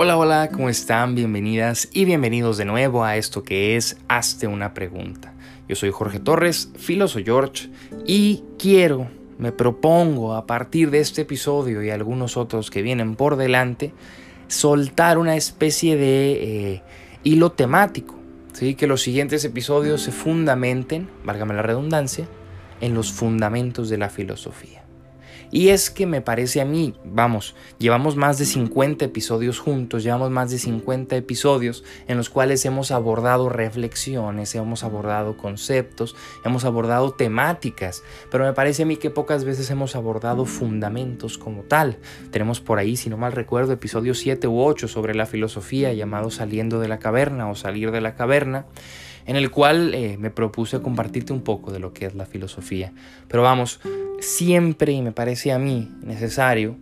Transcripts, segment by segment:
Hola, hola, ¿cómo están? Bienvenidas y bienvenidos de nuevo a esto que es Hazte una pregunta. Yo soy Jorge Torres, filósofo George, y quiero, me propongo a partir de este episodio y algunos otros que vienen por delante, soltar una especie de eh, hilo temático, ¿sí? que los siguientes episodios se fundamenten, válgame la redundancia, en los fundamentos de la filosofía. Y es que me parece a mí, vamos, llevamos más de 50 episodios juntos, llevamos más de 50 episodios en los cuales hemos abordado reflexiones, hemos abordado conceptos, hemos abordado temáticas, pero me parece a mí que pocas veces hemos abordado fundamentos como tal. Tenemos por ahí, si no mal recuerdo, episodios 7 u 8 sobre la filosofía llamado Saliendo de la caverna o Salir de la caverna en el cual eh, me propuse compartirte un poco de lo que es la filosofía. Pero vamos, siempre, y me parece a mí necesario,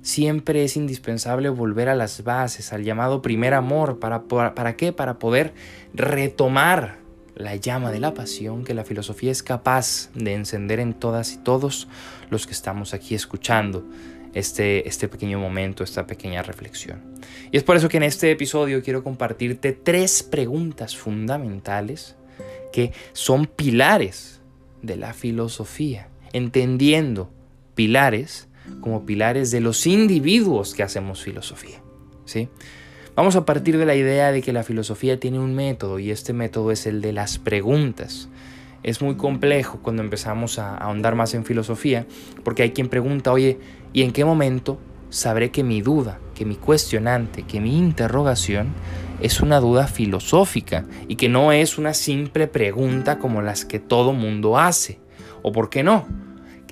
siempre es indispensable volver a las bases, al llamado primer amor. ¿Para, para, qué? Para poder retomar la llama de la pasión que la filosofía es capaz de encender en todas y todos los que estamos aquí escuchando este, este pequeño momento, esta pequeña reflexión. Y es por eso que en este episodio quiero compartirte tres preguntas fundamentales que son pilares de la filosofía, entendiendo pilares como pilares de los individuos que hacemos filosofía. ¿sí? Vamos a partir de la idea de que la filosofía tiene un método y este método es el de las preguntas es muy complejo cuando empezamos a ahondar más en filosofía, porque hay quien pregunta, oye, ¿y en qué momento sabré que mi duda, que mi cuestionante, que mi interrogación es una duda filosófica y que no es una simple pregunta como las que todo mundo hace? ¿O por qué no?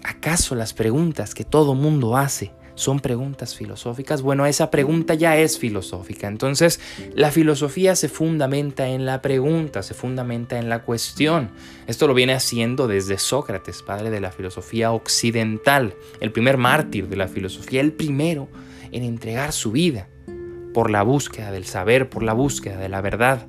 ¿Acaso las preguntas que todo mundo hace son preguntas filosóficas? Bueno, esa pregunta ya es filosófica. Entonces, la filosofía se fundamenta en la pregunta, se fundamenta en la cuestión. Esto lo viene haciendo desde Sócrates, padre de la filosofía occidental, el primer mártir de la filosofía, el primero en entregar su vida por la búsqueda del saber, por la búsqueda de la verdad.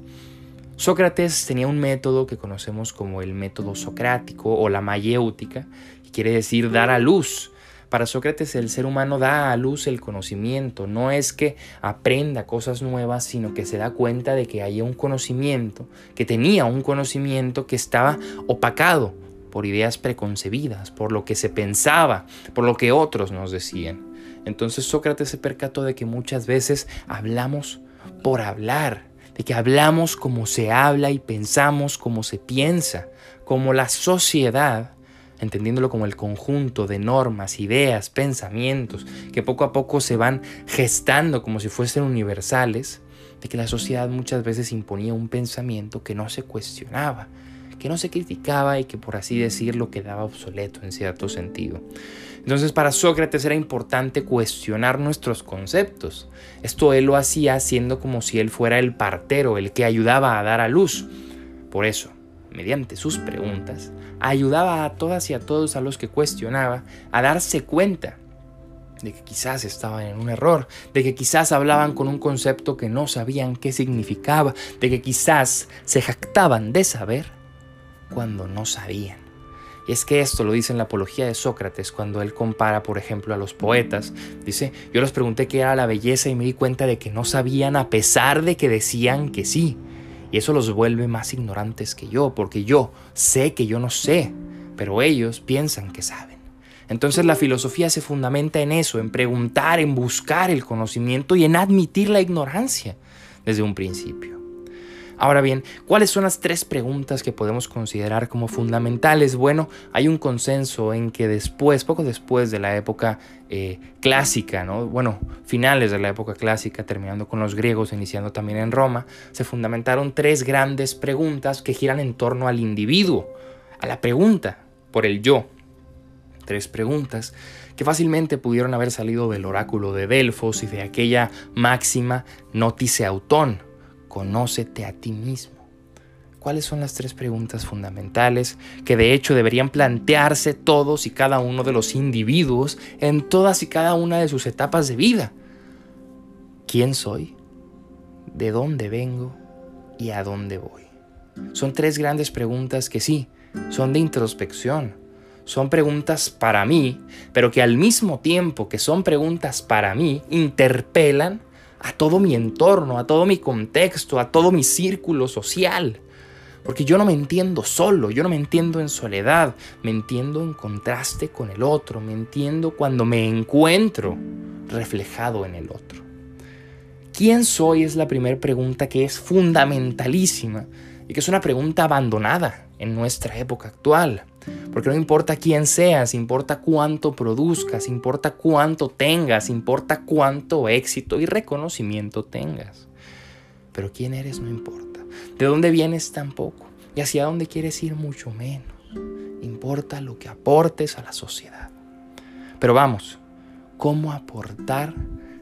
Sócrates tenía un método que conocemos como el método socrático o la mayéutica, que quiere decir dar a luz para Sócrates el ser humano da a luz el conocimiento, no es que aprenda cosas nuevas, sino que se da cuenta de que hay un conocimiento, que tenía un conocimiento que estaba opacado por ideas preconcebidas, por lo que se pensaba, por lo que otros nos decían. Entonces Sócrates se percató de que muchas veces hablamos por hablar, de que hablamos como se habla y pensamos como se piensa, como la sociedad entendiéndolo como el conjunto de normas, ideas, pensamientos que poco a poco se van gestando como si fuesen universales, de que la sociedad muchas veces imponía un pensamiento que no se cuestionaba, que no se criticaba y que por así decirlo quedaba obsoleto en cierto sentido. Entonces para Sócrates era importante cuestionar nuestros conceptos. Esto él lo hacía haciendo como si él fuera el partero, el que ayudaba a dar a luz. Por eso, mediante sus preguntas, ayudaba a todas y a todos a los que cuestionaba a darse cuenta de que quizás estaban en un error, de que quizás hablaban con un concepto que no sabían qué significaba, de que quizás se jactaban de saber cuando no sabían. Y es que esto lo dice en la apología de Sócrates cuando él compara, por ejemplo, a los poetas. Dice, yo les pregunté qué era la belleza y me di cuenta de que no sabían a pesar de que decían que sí. Y eso los vuelve más ignorantes que yo, porque yo sé que yo no sé, pero ellos piensan que saben. Entonces la filosofía se fundamenta en eso, en preguntar, en buscar el conocimiento y en admitir la ignorancia desde un principio. Ahora bien, ¿cuáles son las tres preguntas que podemos considerar como fundamentales? Bueno, hay un consenso en que después, poco después de la época eh, clásica, ¿no? bueno, finales de la época clásica, terminando con los griegos, iniciando también en Roma, se fundamentaron tres grandes preguntas que giran en torno al individuo, a la pregunta por el yo. Tres preguntas que fácilmente pudieron haber salido del oráculo de Delfos y de aquella máxima notice autón, conócete a ti mismo. ¿Cuáles son las tres preguntas fundamentales que de hecho deberían plantearse todos y cada uno de los individuos en todas y cada una de sus etapas de vida? ¿Quién soy? ¿De dónde vengo? ¿Y a dónde voy? Son tres grandes preguntas que sí, son de introspección, son preguntas para mí, pero que al mismo tiempo que son preguntas para mí, interpelan a todo mi entorno, a todo mi contexto, a todo mi círculo social. Porque yo no me entiendo solo, yo no me entiendo en soledad, me entiendo en contraste con el otro, me entiendo cuando me encuentro reflejado en el otro. ¿Quién soy? Es la primera pregunta que es fundamentalísima y que es una pregunta abandonada en nuestra época actual. Porque no importa quién seas, importa cuánto produzcas, importa cuánto tengas, importa cuánto éxito y reconocimiento tengas. Pero quién eres no importa. De dónde vienes tampoco. Y hacia dónde quieres ir mucho menos. Importa lo que aportes a la sociedad. Pero vamos, ¿cómo aportar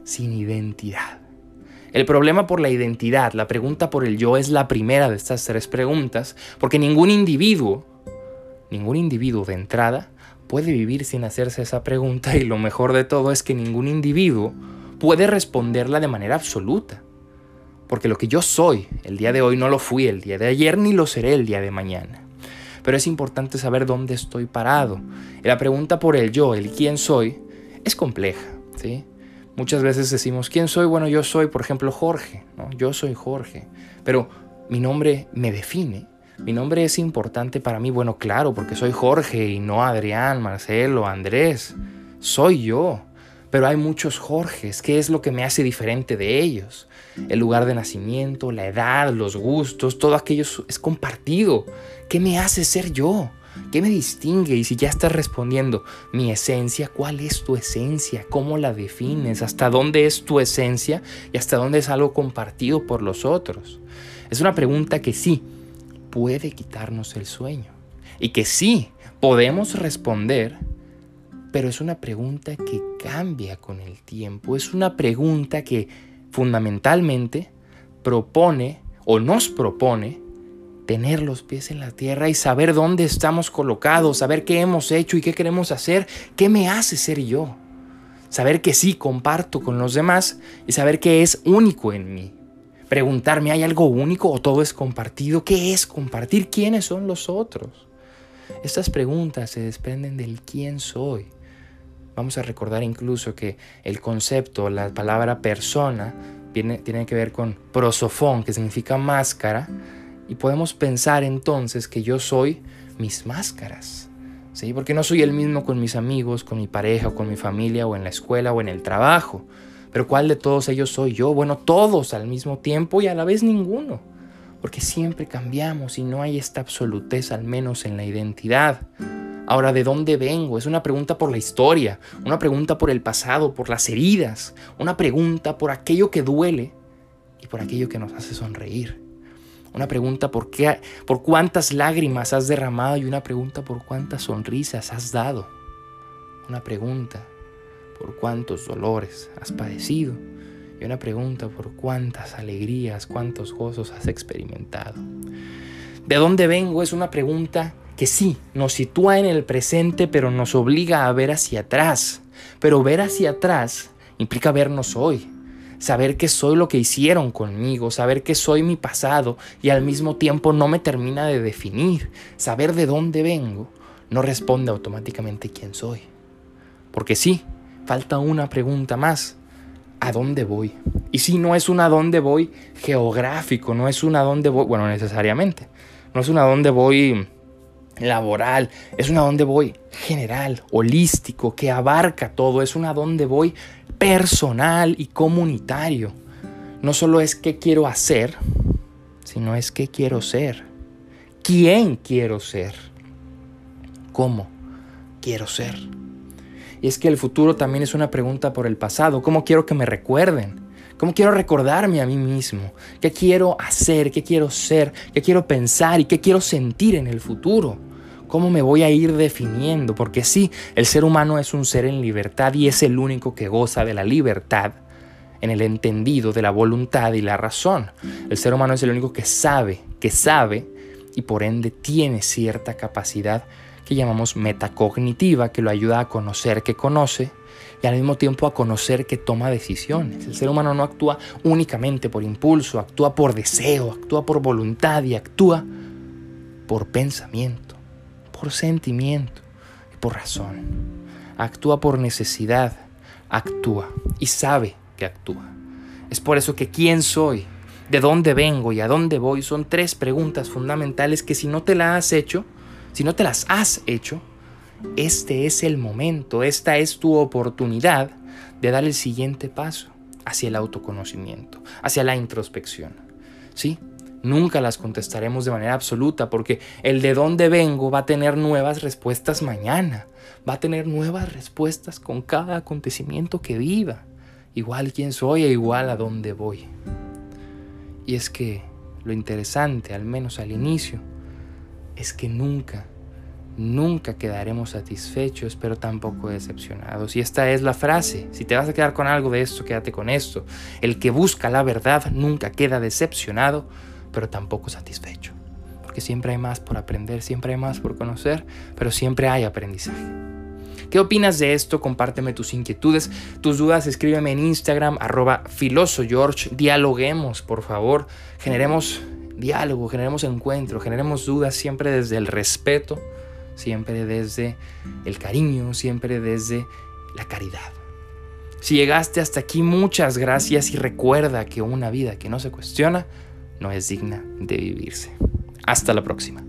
sin identidad? El problema por la identidad, la pregunta por el yo es la primera de estas tres preguntas, porque ningún individuo, ningún individuo de entrada puede vivir sin hacerse esa pregunta y lo mejor de todo es que ningún individuo puede responderla de manera absoluta. Porque lo que yo soy el día de hoy no lo fui el día de ayer ni lo seré el día de mañana. Pero es importante saber dónde estoy parado. La pregunta por el yo, el quién soy, es compleja, ¿sí? Muchas veces decimos, ¿quién soy? Bueno, yo soy, por ejemplo, Jorge, ¿no? Yo soy Jorge, pero mi nombre me define. Mi nombre es importante para mí, bueno, claro, porque soy Jorge y no Adrián, Marcelo, Andrés. Soy yo. Pero hay muchos Jorges. ¿Qué es lo que me hace diferente de ellos? El lugar de nacimiento, la edad, los gustos, todo aquello es compartido. ¿Qué me hace ser yo? ¿Qué me distingue? Y si ya estás respondiendo, mi esencia, ¿cuál es tu esencia? ¿Cómo la defines? ¿Hasta dónde es tu esencia? ¿Y hasta dónde es algo compartido por los otros? Es una pregunta que sí puede quitarnos el sueño. Y que sí podemos responder, pero es una pregunta que cambia con el tiempo. Es una pregunta que fundamentalmente propone o nos propone tener los pies en la tierra y saber dónde estamos colocados, saber qué hemos hecho y qué queremos hacer, qué me hace ser yo. Saber que sí comparto con los demás y saber que es único en mí. Preguntarme, ¿hay algo único o todo es compartido? ¿Qué es compartir? ¿Quiénes son los otros? Estas preguntas se desprenden del quién soy. Vamos a recordar incluso que el concepto, la palabra persona, tiene, tiene que ver con prosofón, que significa máscara, y podemos pensar entonces que yo soy mis máscaras. ¿Sí? Porque no soy el mismo con mis amigos, con mi pareja, o con mi familia, o en la escuela, o en el trabajo. Pero ¿cuál de todos ellos soy yo? Bueno, todos al mismo tiempo y a la vez ninguno. Porque siempre cambiamos y no hay esta absolutez, al menos en la identidad. Ahora, ¿de dónde vengo? Es una pregunta por la historia, una pregunta por el pasado, por las heridas, una pregunta por aquello que duele y por aquello que nos hace sonreír. Una pregunta por, qué, por cuántas lágrimas has derramado y una pregunta por cuántas sonrisas has dado. Una pregunta por cuántos dolores has padecido y una pregunta por cuántas alegrías, cuántos gozos has experimentado. ¿De dónde vengo? Es una pregunta que sí, nos sitúa en el presente, pero nos obliga a ver hacia atrás. Pero ver hacia atrás implica vernos hoy, saber que soy lo que hicieron conmigo, saber que soy mi pasado y al mismo tiempo no me termina de definir, saber de dónde vengo, no responde automáticamente quién soy. Porque sí, falta una pregunta más. ¿A dónde voy? Y si no es un a dónde voy geográfico, no es un a dónde voy, bueno, necesariamente, no es un a dónde voy laboral, es un a dónde voy general, holístico, que abarca todo, es un a dónde voy personal y comunitario. No solo es qué quiero hacer, sino es qué quiero ser. ¿Quién quiero ser? ¿Cómo quiero ser? Y es que el futuro también es una pregunta por el pasado. ¿Cómo quiero que me recuerden? ¿Cómo quiero recordarme a mí mismo? ¿Qué quiero hacer? ¿Qué quiero ser? ¿Qué quiero pensar? ¿Y qué quiero sentir en el futuro? ¿Cómo me voy a ir definiendo? Porque sí, el ser humano es un ser en libertad y es el único que goza de la libertad en el entendido de la voluntad y la razón. El ser humano es el único que sabe, que sabe y por ende tiene cierta capacidad que llamamos metacognitiva, que lo ayuda a conocer que conoce y al mismo tiempo a conocer que toma decisiones. El ser humano no actúa únicamente por impulso, actúa por deseo, actúa por voluntad y actúa por pensamiento por sentimiento y por razón. Actúa por necesidad, actúa y sabe que actúa. Es por eso que quién soy, de dónde vengo y a dónde voy son tres preguntas fundamentales que si no te las has hecho, si no te las has hecho, este es el momento, esta es tu oportunidad de dar el siguiente paso hacia el autoconocimiento, hacia la introspección. ¿Sí? Nunca las contestaremos de manera absoluta porque el de dónde vengo va a tener nuevas respuestas mañana, va a tener nuevas respuestas con cada acontecimiento que viva, igual quién soy e igual a dónde voy. Y es que lo interesante, al menos al inicio, es que nunca, nunca quedaremos satisfechos, pero tampoco decepcionados. Y esta es la frase. Si te vas a quedar con algo de esto, quédate con esto. El que busca la verdad nunca queda decepcionado, pero tampoco satisfecho. Porque siempre hay más por aprender, siempre hay más por conocer, pero siempre hay aprendizaje. ¿Qué opinas de esto? Compárteme tus inquietudes, tus dudas, escríbeme en Instagram, arroba filosogeorge, dialoguemos, por favor, generemos diálogo, generemos encuentro, generemos dudas siempre desde el respeto, siempre desde el cariño, siempre desde la caridad. Si llegaste hasta aquí, muchas gracias y recuerda que una vida que no se cuestiona no es digna de vivirse. Hasta la próxima.